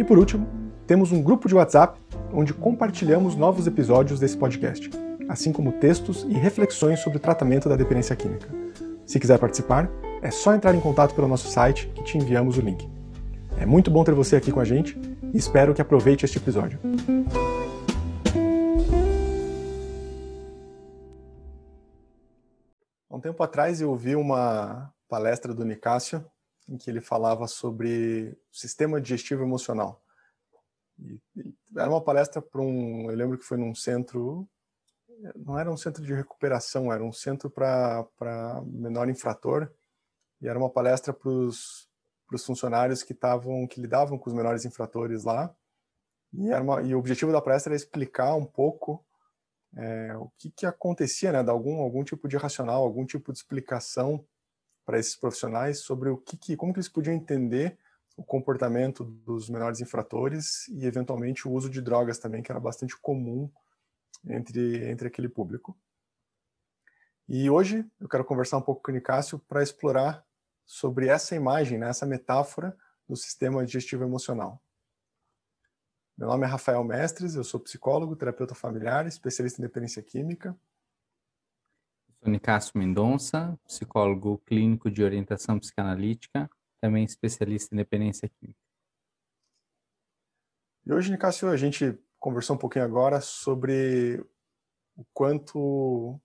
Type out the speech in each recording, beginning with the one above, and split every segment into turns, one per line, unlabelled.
E por último, temos um grupo de WhatsApp onde compartilhamos novos episódios desse podcast, assim como textos e reflexões sobre o tratamento da dependência química. Se quiser participar, é só entrar em contato pelo nosso site que te enviamos o link. É muito bom ter você aqui com a gente e espero que aproveite este episódio. Há um tempo atrás eu ouvi uma palestra do Nicásio em que ele falava sobre sistema digestivo emocional. E, era uma palestra para um, eu lembro que foi num centro, não era um centro de recuperação, era um centro para menor infrator, e era uma palestra para os funcionários que estavam, que lidavam com os menores infratores lá, e, era uma, e o objetivo da palestra era explicar um pouco é, o que, que acontecia, né, de algum, algum tipo de racional, algum tipo de explicação para esses profissionais sobre o que, que, como que eles podiam entender o comportamento dos menores infratores e eventualmente o uso de drogas também, que era bastante comum entre entre aquele público. E hoje eu quero conversar um pouco com o Nicásio para explorar sobre essa imagem, né, essa metáfora do sistema digestivo emocional. Meu nome é Rafael Mestres, eu sou psicólogo, terapeuta familiar, especialista em dependência química
Sou Nicásio Mendonça, psicólogo clínico de orientação psicanalítica, também especialista em dependência química.
E hoje, Nicásio, a gente conversou um pouquinho agora sobre o quanto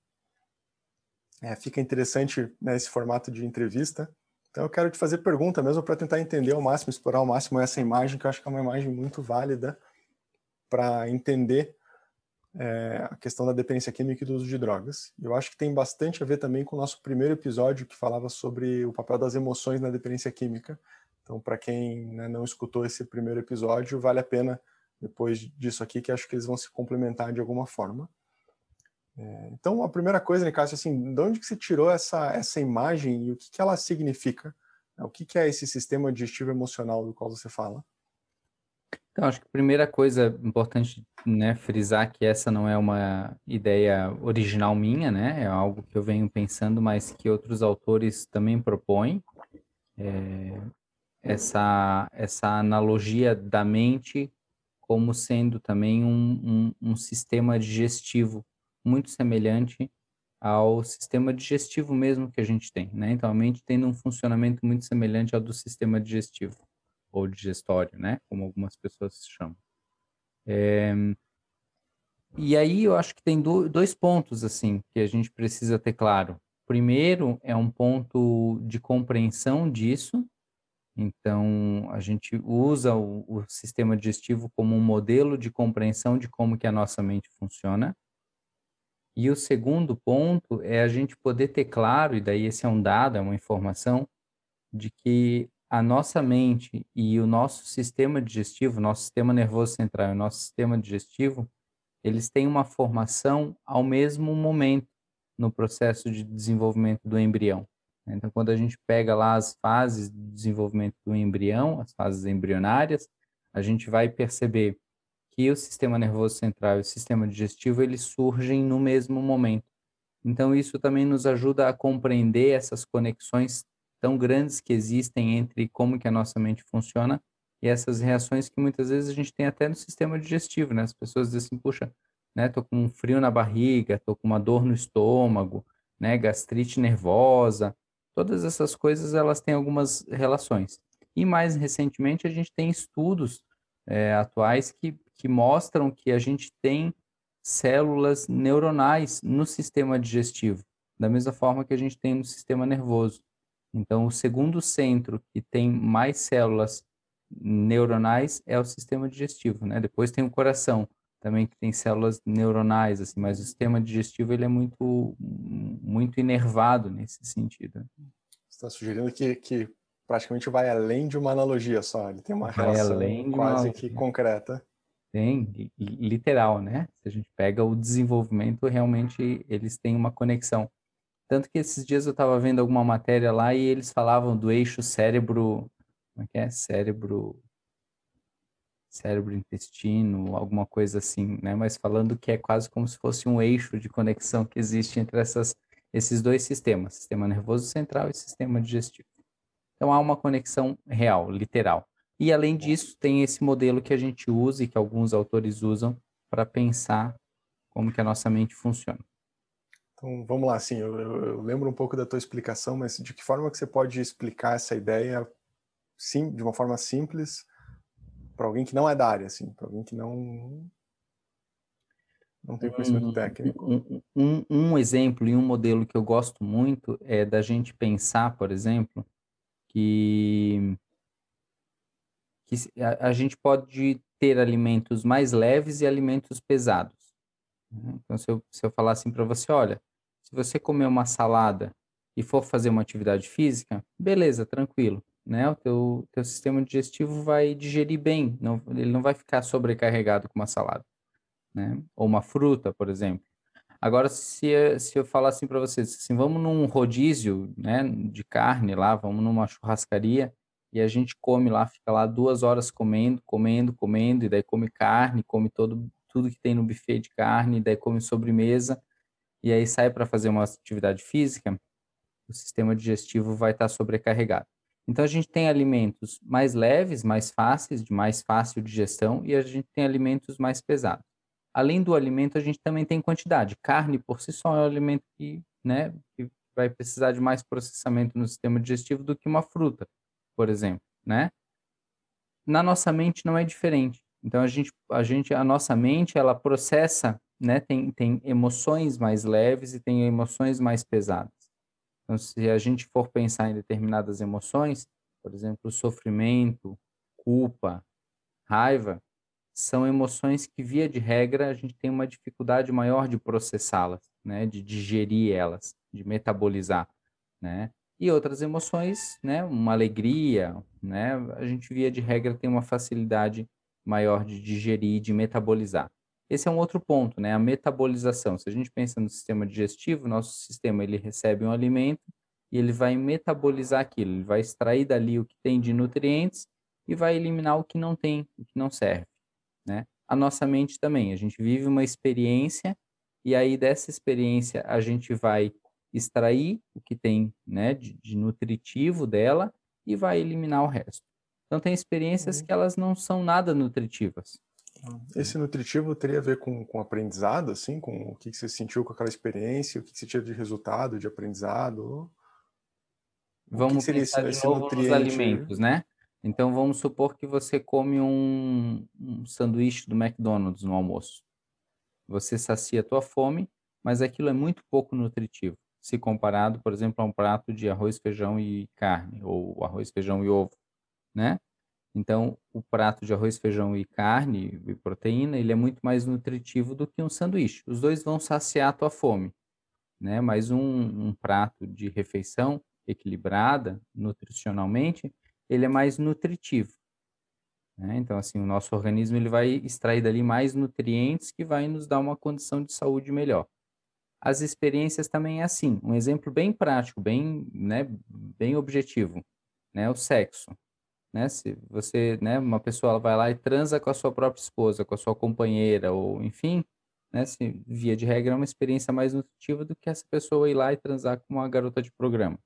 é, fica interessante né, esse formato de entrevista. Então eu quero te fazer pergunta mesmo para tentar entender ao máximo, explorar ao máximo essa imagem, que eu acho que é uma imagem muito válida para entender é, a questão da dependência química e do uso de drogas. Eu acho que tem bastante a ver também com o nosso primeiro episódio que falava sobre o papel das emoções na dependência química. Então, para quem né, não escutou esse primeiro episódio, vale a pena depois disso aqui, que acho que eles vão se complementar de alguma forma. É, então, a primeira coisa, Nicásio, assim, de onde que você tirou essa, essa imagem e o que, que ela significa? O que, que é esse sistema digestivo emocional do qual você fala?
Então, acho que a primeira coisa importante, né, frisar que essa não é uma ideia original minha, né, é algo que eu venho pensando, mas que outros autores também propõem, é, essa, essa analogia da mente como sendo também um, um, um sistema digestivo muito semelhante ao sistema digestivo mesmo que a gente tem, né? Então, a mente tem um funcionamento muito semelhante ao do sistema digestivo ou digestório, né? Como algumas pessoas chamam. É, e aí eu acho que tem do, dois pontos assim que a gente precisa ter claro. Primeiro é um ponto de compreensão disso. Então a gente usa o, o sistema digestivo como um modelo de compreensão de como que a nossa mente funciona. E o segundo ponto é a gente poder ter claro, e daí esse é um dado, é uma informação, de que a nossa mente e o nosso sistema digestivo, nosso sistema nervoso central e o nosso sistema digestivo, eles têm uma formação ao mesmo momento no processo de desenvolvimento do embrião. Então, quando a gente pega lá as fases de desenvolvimento do embrião, as fases embrionárias, a gente vai perceber que o sistema nervoso central e o sistema digestivo eles surgem no mesmo momento. Então, isso também nos ajuda a compreender essas conexões tão grandes que existem entre como que a nossa mente funciona e essas reações que muitas vezes a gente tem até no sistema digestivo, né? As pessoas dizem assim, puxa, né, tô com um frio na barriga, tô com uma dor no estômago, né, gastrite nervosa, todas essas coisas elas têm algumas relações. E mais recentemente a gente tem estudos é, atuais que, que mostram que a gente tem células neuronais no sistema digestivo, da mesma forma que a gente tem no sistema nervoso. Então, o segundo centro que tem mais células neuronais é o sistema digestivo, né? Depois tem o coração, também que tem células neuronais, assim, mas o sistema digestivo ele é muito, muito inervado nesse sentido.
Você está sugerindo que, que praticamente vai além de uma analogia só, ele tem uma vai relação quase que concreta.
Tem, literal, né? Se a gente pega o desenvolvimento, realmente eles têm uma conexão. Tanto que esses dias eu estava vendo alguma matéria lá e eles falavam do eixo cérebro, como é que é? Cérebro cérebro intestino, alguma coisa assim, né? Mas falando que é quase como se fosse um eixo de conexão que existe entre essas, esses dois sistemas, sistema nervoso central e sistema digestivo. Então há uma conexão real, literal. E além disso, tem esse modelo que a gente usa e que alguns autores usam para pensar como que a nossa mente funciona.
Então vamos lá, assim, eu, eu, lembro um pouco da tua explicação, mas de que forma que você pode explicar essa ideia sim, de uma forma simples para alguém que não é da área, assim, para alguém que não não tem conhecimento
um,
técnico.
Um, um, um, exemplo e um modelo que eu gosto muito é da gente pensar, por exemplo, que, que a, a gente pode ter alimentos mais leves e alimentos pesados. Né? Então, se eu, se eu falar assim para você, olha, se você comer uma salada e for fazer uma atividade física, beleza, tranquilo né? O teu, teu sistema digestivo vai digerir bem, não, ele não vai ficar sobrecarregado com uma salada, né? Ou uma fruta, por exemplo. Agora, se, se eu falar assim para vocês, assim, vamos num rodízio, né, de carne lá, vamos numa churrascaria e a gente come lá, fica lá duas horas comendo, comendo, comendo, e daí come carne, come todo, tudo que tem no buffet de carne, e daí come sobremesa, e aí sai para fazer uma atividade física, o sistema digestivo vai estar tá sobrecarregado. Então a gente tem alimentos mais leves, mais fáceis, de mais fácil digestão, e a gente tem alimentos mais pesados. Além do alimento, a gente também tem quantidade. Carne por si só é um alimento que, né, que vai precisar de mais processamento no sistema digestivo do que uma fruta, por exemplo, né? Na nossa mente não é diferente. Então a gente, a gente, a nossa mente, ela processa, né? Tem, tem emoções mais leves e tem emoções mais pesadas. Então, se a gente for pensar em determinadas emoções, por exemplo, sofrimento, culpa, raiva, são emoções que, via de regra, a gente tem uma dificuldade maior de processá-las, né, de digerir elas, de metabolizar, né? E outras emoções, né, uma alegria, né, a gente, via de regra, tem uma facilidade maior de digerir e de metabolizar. Esse é um outro ponto, né? A metabolização. Se a gente pensa no sistema digestivo, nosso sistema ele recebe um alimento e ele vai metabolizar aquilo, ele vai extrair dali o que tem de nutrientes e vai eliminar o que não tem, o que não serve, né? A nossa mente também, a gente vive uma experiência e aí dessa experiência a gente vai extrair o que tem, né, de, de nutritivo dela e vai eliminar o resto. Então tem experiências uhum. que elas não são nada nutritivas,
esse nutritivo teria a ver com, com aprendizado, assim, com o que, que você sentiu com aquela experiência, o que, que você tinha de resultado, de aprendizado?
Vamos que pensar esse, de novo nos alimentos, né? Então vamos supor que você come um, um sanduíche do McDonald's no almoço. Você sacia a tua fome, mas aquilo é muito pouco nutritivo, se comparado, por exemplo, a um prato de arroz, feijão e carne, ou arroz, feijão e ovo, né? Então, o prato de arroz, feijão e carne e proteína, ele é muito mais nutritivo do que um sanduíche. Os dois vão saciar a tua fome, né? Mas um, um prato de refeição equilibrada nutricionalmente, ele é mais nutritivo. Né? Então, assim, o nosso organismo ele vai extrair dali mais nutrientes que vai nos dar uma condição de saúde melhor. As experiências também é assim. Um exemplo bem prático, bem, né, bem objetivo, né? O sexo né? Se você, né, uma pessoa vai lá e transa com a sua própria esposa, com a sua companheira, ou enfim, né, se, via de regra é uma experiência mais nutritiva do que essa pessoa ir lá e transar com uma garota de programa.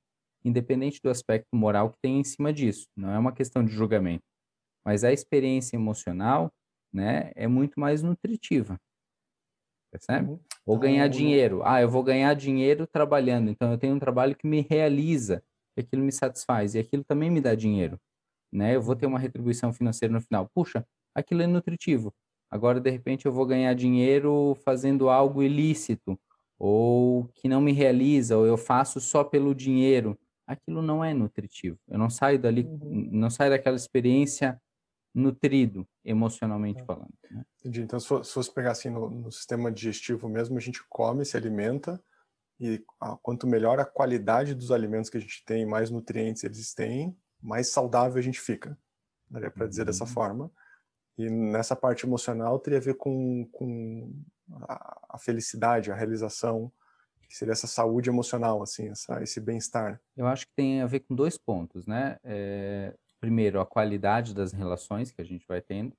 Independente do aspecto moral que tem em cima disso, não é uma questão de julgamento. Mas a experiência emocional, né, é muito mais nutritiva. Percebe? Uhum. Ou ganhar então, dinheiro. Ah, eu vou ganhar dinheiro trabalhando, então eu tenho um trabalho que me realiza, que aquilo me satisfaz, e aquilo também me dá dinheiro né? Eu vou ter uma retribuição financeira no final. Puxa, aquilo é nutritivo. Agora, de repente, eu vou ganhar dinheiro fazendo algo ilícito, ou que não me realiza, ou eu faço só pelo dinheiro. Aquilo não é nutritivo. Eu não saio dali, uhum. não saio daquela experiência nutrido, emocionalmente é. falando. Né?
Entendi. Então, se fosse pegar assim no, no, sistema digestivo mesmo, a gente come, se alimenta, e ah, quanto melhor a qualidade dos alimentos que a gente tem, mais nutrientes eles têm, mais saudável a gente fica. Daria para dizer dessa uhum. forma. E nessa parte emocional teria a ver com, com a, a, felicidade, a realização, que seria essa saúde emocional, assim, essa, esse bem-estar.
Eu acho que tem a ver com dois pontos, né? É, primeiro, a qualidade das relações que a gente vai tendo,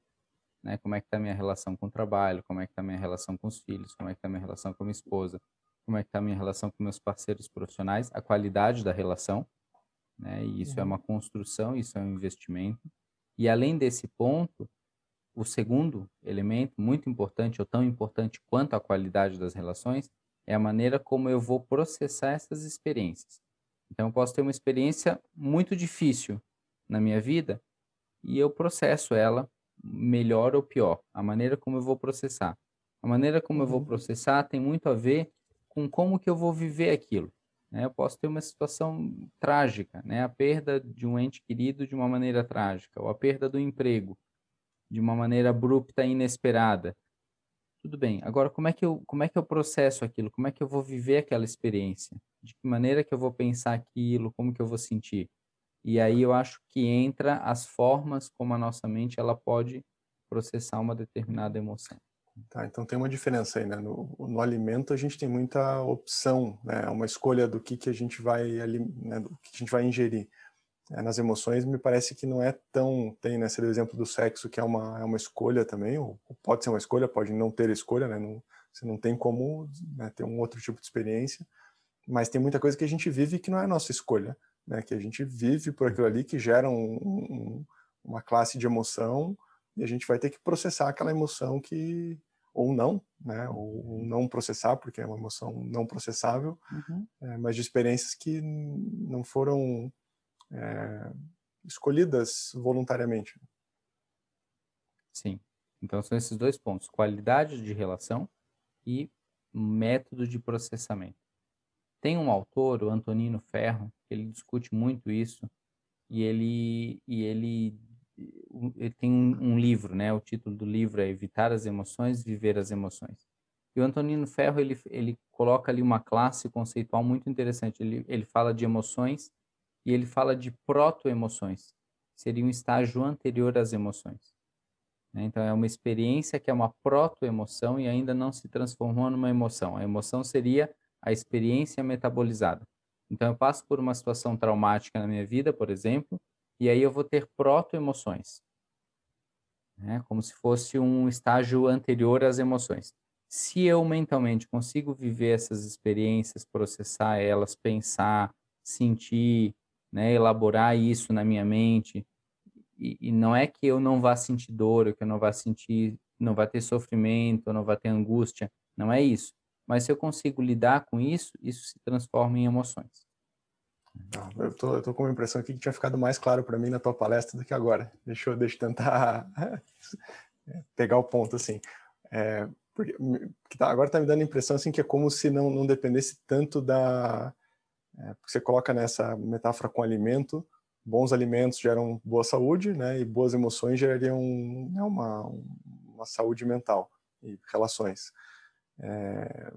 né? Como é que está a minha relação com o trabalho, como é que está a minha relação com os filhos, como é que está a minha relação com a minha esposa, como é que está a minha relação com meus parceiros profissionais, a qualidade da relação, né? E isso é uhum. é uma construção, isso é um investimento. E além desse ponto, o segundo elemento, muito importante, ou tão importante quanto a qualidade das relações, é a maneira como eu vou processar essas experiências. Então, eu posso ter uma experiência muito difícil na minha vida e eu processo ela melhor ou pior. A maneira como eu vou processar. A maneira como eu vou uhum. processar tem muito a ver com como que eu vou viver aquilo. Né? Eu posso ter uma situação trágica, né? a perda de um ente querido de uma maneira trágica, ou a perda do emprego de uma maneira abrupta e inesperada. Tudo bem. Agora, como é que eu como é que eu processo aquilo? Como é que eu vou viver aquela experiência? De que maneira que eu vou pensar aquilo? Como que eu vou sentir? E aí eu acho que entra as formas como a nossa mente ela pode processar uma determinada emoção.
Tá, então tem uma diferença aí, né? No, no alimento a gente tem muita opção, né? Uma escolha do que, que a gente vai, né? do que a gente vai ingerir. É, nas emoções me parece que não é tão tem né o exemplo do sexo que é uma é uma escolha também ou, pode ser uma escolha pode não ter escolha né não, você não tem como né, ter um outro tipo de experiência mas tem muita coisa que a gente vive que não é nossa escolha né que a gente vive por aquilo ali que gera um, um, uma classe de emoção e a gente vai ter que processar aquela emoção que ou não, né, ou não processar porque é uma emoção não processável, uhum. é, mas de experiências que não foram é, escolhidas voluntariamente.
Sim. Então são esses dois pontos: qualidade de relação e método de processamento. Tem um autor, o Antonino Ferro, que ele discute muito isso e ele e ele, ele tem um, um, livro, né? O título do livro é Evitar as emoções, viver as emoções. E o Antonino Ferro ele ele coloca ali uma classe conceitual muito interessante. Ele ele fala de emoções e ele fala de proto-emoções, seria um estágio anterior às emoções. Né? Então, é uma experiência que é uma proto-emoção e ainda não se transformou numa emoção. A emoção seria a experiência metabolizada. Então, eu passo por uma situação traumática na minha vida, por exemplo, e aí eu vou ter proto-emoções, né? como se fosse um estágio anterior às emoções. Se eu mentalmente consigo viver essas experiências, processar elas, pensar, sentir, né, elaborar isso na minha mente. E, e, não é que eu não vá sentir dor, que eu não vá sentir, não vá ter sofrimento, não vá ter angústia. Não é isso. Mas se eu consigo lidar com isso, isso se transforma em emoções.
Ah, eu tô, eu tô com a impressão aqui que tinha ficado mais claro para mim na tua palestra do que agora. Deixa eu, deixa eu tentar pegar o ponto assim. É, porque, tá, agora tá me dando a impressão assim que é como se não, não dependesse tanto da é, você coloca nessa metáfora com alimento, bons alimentos geram boa saúde, né, e boas emoções gerariam né, uma, uma saúde mental e relações. É,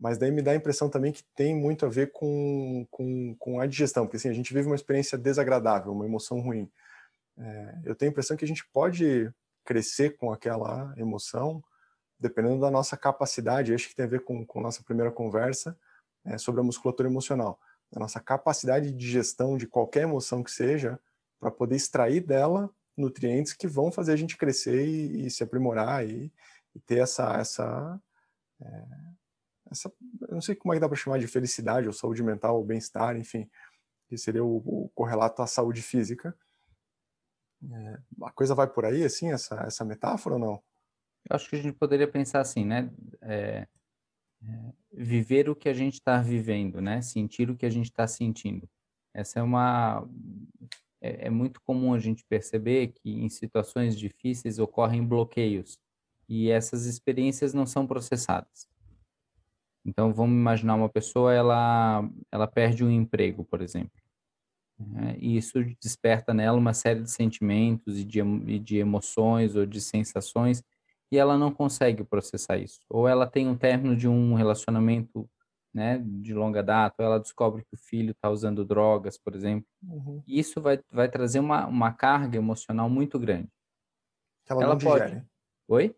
mas daí me dá a impressão também que tem muito a ver com, com, com a digestão, porque assim, a gente vive uma experiência desagradável, uma emoção ruim. É, eu tenho a impressão que a gente pode crescer com aquela emoção, dependendo da nossa capacidade, acho que tem a ver com, com nossa primeira conversa é, sobre a musculatura emocional a nossa capacidade de gestão de qualquer emoção que seja, para poder extrair dela nutrientes que vão fazer a gente crescer e, e se aprimorar e, e, ter essa essa, é, essa eu não sei como é que dá para chamar de felicidade ou saúde mental ou bem-estar, enfim, que seria o, o, correlato à saúde física. É, a coisa vai por aí, assim, essa, essa metáfora ou não?
Eu acho que a gente poderia pensar assim, né? É, viver o que a gente está vivendo, né? Sentir o que a gente está sentindo. Essa é uma é, é, muito comum a gente perceber que em situações difíceis ocorrem bloqueios, e essas experiências não são processadas. Então, vamos imaginar uma pessoa, ela, ela perde um emprego, por exemplo. Né? E isso desperta nela uma série de sentimentos e de, e de emoções ou de sensações e ela não consegue processar isso. Ou ela tem um término de um relacionamento né, de longa data, ou ela descobre que o filho está usando drogas, por exemplo. Uhum. Isso vai, vai trazer uma, uma carga emocional muito grande.
Ela, ela não pode... digere.
Oi?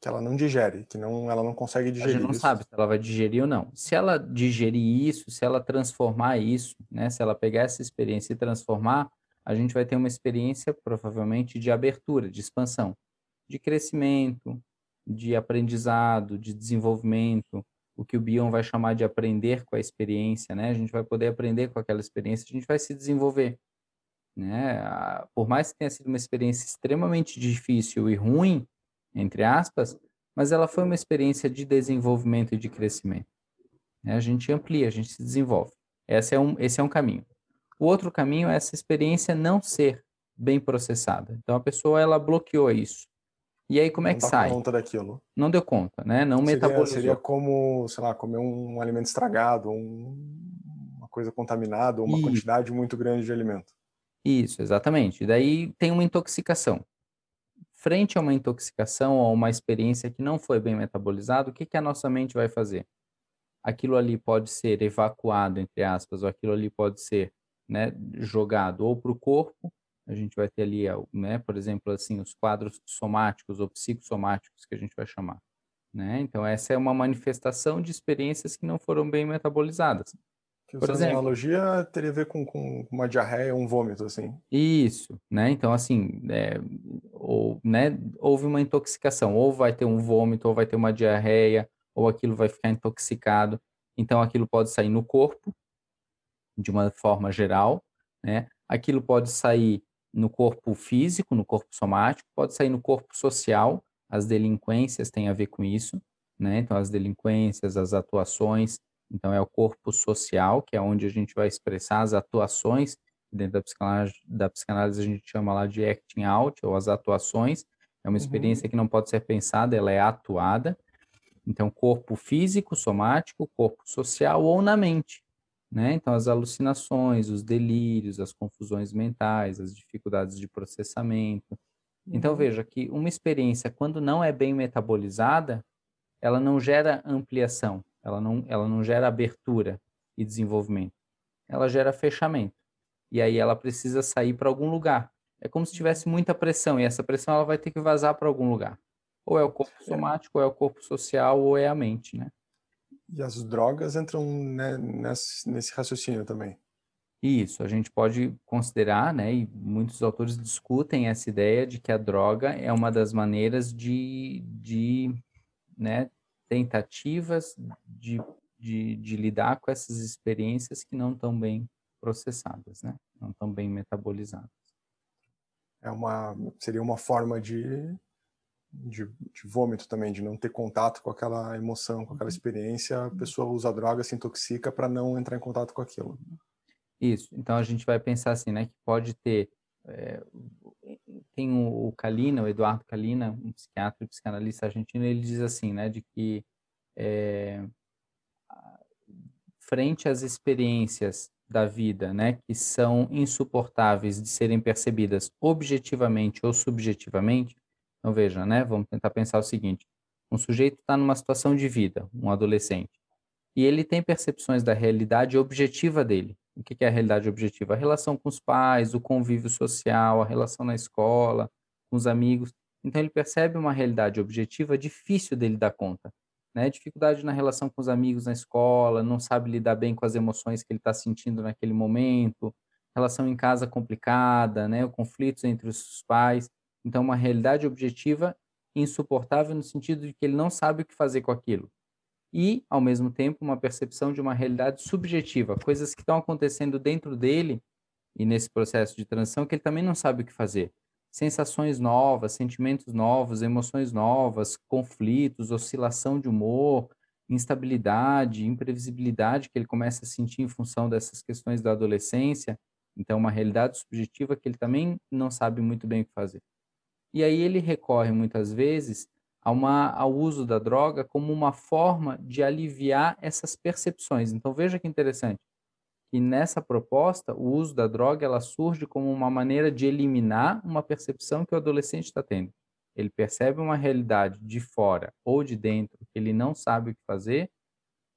Que ela não digere, que não, ela não consegue digerir.
A gente não
isso.
sabe se ela vai digerir ou não. Se ela digerir isso, se ela transformar isso, né, se ela pegar essa experiência e transformar, a gente vai ter uma experiência provavelmente de abertura, de expansão, de crescimento, de aprendizado, de desenvolvimento, o que o Bion vai chamar de aprender com a experiência, né? A gente vai poder aprender com aquela experiência, a gente vai se desenvolver, né? Por mais que tenha sido uma experiência extremamente difícil e ruim, entre aspas, mas ela foi uma experiência de desenvolvimento e de crescimento. Né? A gente amplia, a gente se desenvolve. Esse é, um, esse é um caminho. O outro caminho é essa experiência não ser bem processada. Então a pessoa ela bloqueou isso. E aí como é que
não
sai?
Não conta daquilo.
Não deu conta, né? Não
seria,
metabolizou.
Seria como, sei lá, comer um alimento estragado, um, uma coisa contaminada, uma Isso. quantidade muito grande de alimento.
Isso, exatamente. E daí tem uma intoxicação. Frente a uma intoxicação ou uma experiência que não foi bem metabolizada, o que, que a nossa mente vai fazer? Aquilo ali pode ser evacuado, entre aspas, ou aquilo ali pode ser né, jogado ou para o corpo a gente vai ter ali, né, por exemplo, assim, os quadros somáticos ou psicossomáticos que a gente vai chamar. Né? Então, essa é uma manifestação de experiências que não foram bem metabolizadas.
Que por exemplo, analogia teria a ver com, com uma diarreia, um vômito, assim.
Isso, né? Então, assim, é, ou, né, houve uma intoxicação, ou vai ter um vômito, ou vai ter uma diarreia, ou aquilo vai ficar intoxicado. Então, aquilo pode sair no corpo, de uma forma geral, né? Aquilo pode sair no corpo físico, no corpo somático, pode sair no corpo social, as delinquências têm a ver com isso, né? Então, as delinquências, as atuações, então é o corpo social, que é onde a gente vai expressar as atuações, dentro da psicanálise, da psicanálise a gente chama lá de acting out, ou as atuações, é uma uhum. experiência uhum. que não pode ser pensada, ela é atuada, então corpo físico, somático, corpo social ou na mente, né? Então, as alucinações, os delírios, as confusões mentais, as dificuldades de processamento. Então, uhum. veja que uma experiência, quando não é bem metabolizada, ela não gera ampliação, ela não, ela não gera abertura e desenvolvimento. Ela gera fechamento. E aí ela precisa sair para algum lugar. É como se tivesse muita pressão, e essa pressão ela vai ter que vazar para algum lugar. Ou é o corpo somático, ou é o corpo social, ou é a mente, né?
E as drogas entram né, nesse, nesse raciocínio também.
Isso, a gente pode considerar, né, e muitos autores discutem essa ideia de que a droga é uma das maneiras de, de né, tentativas de, de, de lidar com essas experiências que não estão bem processadas, né, não estão bem metabolizadas.
É uma, seria uma forma de de, de, vômito também, de não ter contato com aquela emoção, com aquela uhum. experiência, a pessoa usa droga, se intoxica para não entrar em contato com aquilo.
Isso. Então a gente vai pensar assim, né, que pode ter é, tem o, o Kalina, o Eduardo Kalina, um psiquiatra e psicanalista argentino, ele diz assim, né, de que é, frente às experiências da vida, né, que são insuportáveis de serem percebidas objetivamente ou subjetivamente, então veja, né? Vamos tentar pensar o seguinte: um sujeito está numa situação de vida, um adolescente, e ele tem percepções da realidade objetiva dele. O que é a realidade objetiva? A relação com os pais, o convívio social, a relação na escola, com os amigos. Então ele percebe uma realidade objetiva difícil dele dar conta. Né? Dificuldade na relação com os amigos na escola, não sabe lidar bem com as emoções que ele está sentindo naquele momento, relação em casa complicada, né? conflitos entre os pais. Então, uma realidade objetiva insuportável no sentido de que ele não sabe o que fazer com aquilo. E, ao mesmo tempo, uma percepção de uma realidade subjetiva, coisas que estão acontecendo dentro dele e nesse processo de transição que ele também não sabe o que fazer. Sensações novas, sentimentos novos, emoções novas, conflitos, oscilação de humor, instabilidade, imprevisibilidade que ele começa a sentir em função dessas questões da adolescência. Então, uma realidade subjetiva que ele também não sabe muito bem o que fazer. E aí ele recorre muitas vezes uma, ao uso da droga como uma forma de aliviar essas percepções. Então veja que interessante, que nessa proposta o uso da droga ela surge como uma maneira de eliminar uma percepção que o adolescente está tendo. Ele percebe uma realidade de fora ou de dentro que ele não sabe o que fazer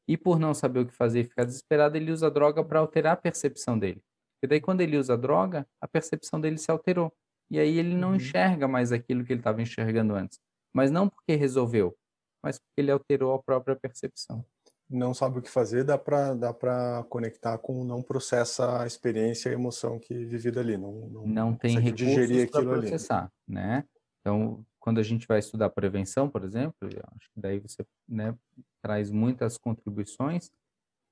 e por não saber o que fazer e ficar desesperado ele usa a droga para alterar a percepção dele. E daí quando ele usa a droga a percepção dele se alterou e aí ele não uhum. enxerga mais aquilo que ele estava enxergando antes mas não porque resolveu, mas porque ele alterou a própria percepção.
Não sabe o que fazer, dá para dá para conectar com não processa a experiência e a emoção que vivida ali, não
não, não tem recursos para processar, ali. né? Então, quando a gente vai estudar prevenção, por exemplo, acho que daí você né, traz muitas contribuições,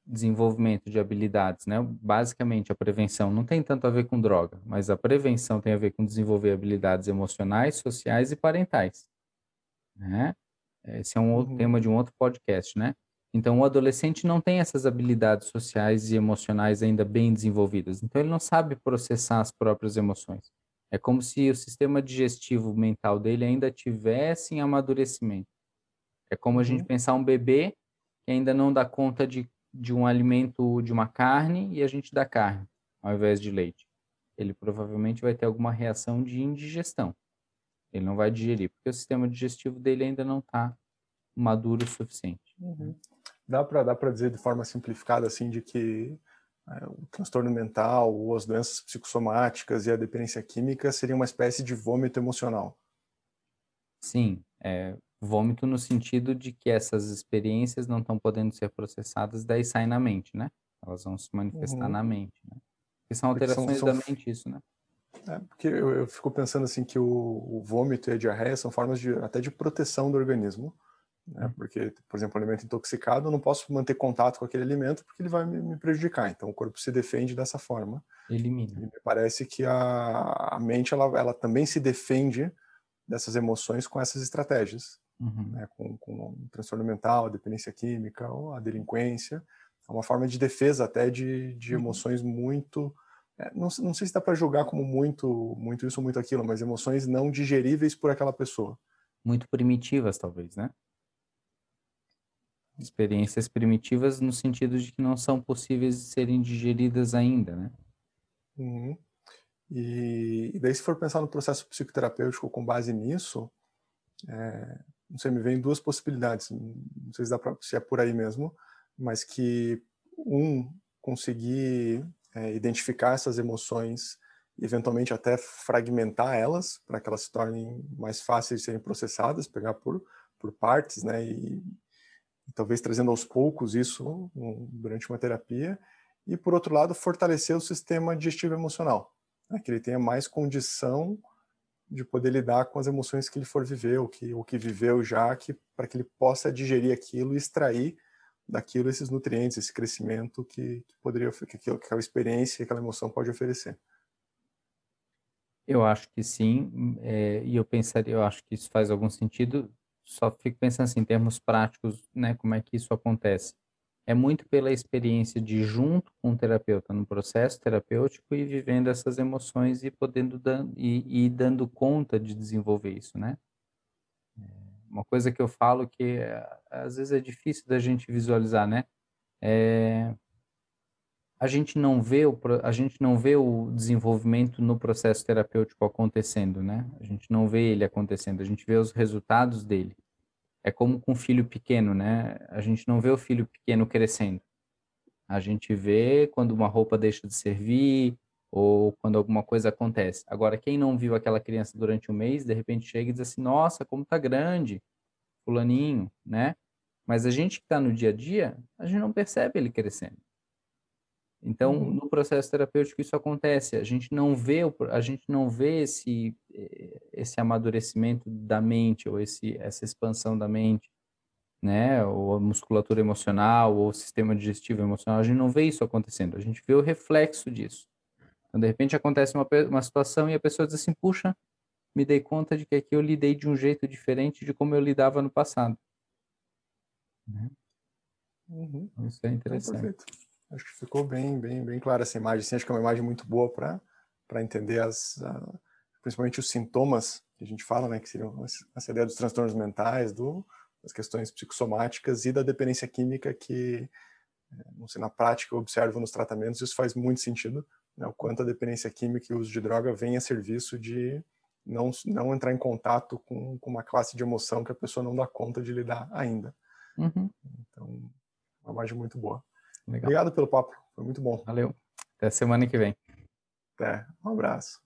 desenvolvimento de habilidades, né? Basicamente, a prevenção não tem tanto a ver com droga, mas a prevenção tem a ver com desenvolver habilidades emocionais, sociais e parentais né? Esse é um outro uhum. tema de um outro podcast, né? Então, o adolescente não tem essas habilidades sociais e emocionais ainda bem desenvolvidas. Então, ele não sabe processar as próprias emoções. É como se o sistema digestivo mental dele ainda tivesse em amadurecimento. É como a gente uhum. pensar um bebê que ainda não dá conta de, de um alimento, de uma carne, e a gente dá carne ao invés de leite. Ele provavelmente vai ter alguma reação de indigestão. Ele não vai digerir, porque o sistema digestivo dele ainda não está maduro o suficiente.
Uhum. Dá para dá dizer de forma simplificada assim de que é, o transtorno mental ou as doenças psicossomáticas e a dependência química seria uma espécie de vômito emocional.
Sim, é, vômito no sentido de que essas experiências não estão podendo ser processadas, daí saem na mente, né? Elas vão se manifestar uhum. na mente, né? Porque são alterações são, são... da mente isso, né?
É, porque eu, eu, fico pensando assim que o, o, vômito e a diarreia são formas de, até de proteção do organismo, né? Porque, por exemplo, um alimento intoxicado, eu não posso manter contato com aquele alimento porque ele vai me, prejudicar. Então, o corpo se defende dessa forma.
Elimina.
E me parece que a, a mente, ela, ela também se defende dessas emoções com essas estratégias. Uhum. Né? Com, com um transtorno mental, a dependência química ou a delinquência. É uma forma de defesa até de, de uhum. emoções muito é, não, não, sei se dá para julgar como muito, muito isso ou muito aquilo, mas emoções não digeríveis por aquela pessoa.
Muito primitivas, talvez, né? Experiências primitivas no sentido de que não são possíveis de serem digeridas ainda, né?
Uhum. E, e, daí, se for pensar no processo psicoterapêutico com base nisso, é, não sei, me vem duas possibilidades, não sei se, dá pra, se é por aí mesmo, mas que um, conseguir é, identificar essas emoções eventualmente até fragmentar elas para que elas se tornem mais fáceis de serem processadas, pegar por, por partes, né, e talvez trazendo aos poucos isso durante uma terapia, e por outro lado fortalecer o sistema digestivo emocional, né, que ele tenha mais condição de poder lidar com as emoções que ele for viver, ou que, ou que viveu já, que, para que ele possa digerir aquilo e extrair daquilo esses nutrientes, esse crescimento que, que poderia, que, que aquela experiência, aquela emoção pode oferecer.
Eu acho que sim, é, e eu pensaria, eu acho que isso faz algum sentido. Só fico pensando assim, em termos práticos, né, como é que isso acontece? É muito pela experiência de junto com o terapeuta no processo terapêutico e vivendo essas emoções e podendo dan e, e dando conta de desenvolver isso, né? uma coisa que eu falo que eh, às vezes é difícil da gente visualizar, né? É, a gente não vê o a gente não vê o desenvolvimento no processo terapêutico acontecendo, né? A gente não vê ele acontecendo, a gente vê os resultados dele. É como com um filho pequeno, né? A gente não vê o filho pequeno crescendo. A gente vê quando uma roupa deixa de servir, ou quando alguma coisa acontece. Agora, quem não viu aquela criança durante um mês, de repente chega e diz assim: Nossa, como tá grande, Fulaninho, né? Mas a gente que está no dia a dia, a gente não percebe ele crescendo. Então, uhum. no processo terapêutico isso acontece. A gente não vê, a gente não vê esse eh, esse amadurecimento da mente ou esse essa expansão da mente, né? Ou a musculatura emocional ou o sistema digestivo emocional. A gente não vê isso acontecendo. A gente vê o reflexo disso. Então, de repente acontece uma, uma situação e a pessoa diz assim, puxa, me dei conta de que aqui eu lidei de um jeito diferente de como eu lidava no passado. Né? Uhum. Isso é interessante. perfeito.
Acho que ficou bem, bem, bem clara essa imagem. Assim, acho que é uma imagem muito boa para para entender as, principalmente os sintomas que a gente fala, né, que seriam essa ideia dos transtornos mentais, do, das questões psicossomáticas e da dependência química que, é, não sei, na prática eu observo nos tratamentos, isso faz muito sentido, né, o quanto a dependência química e o uso de droga vem a serviço de não, não entrar em contato com, com uma classe de emoção que a pessoa não dá conta de lidar ainda. Uhum. Então, uma imagem muito boa. Legal. Obrigado pelo papo, foi muito bom.
Valeu. Até semana que vem.
Até. Um abraço.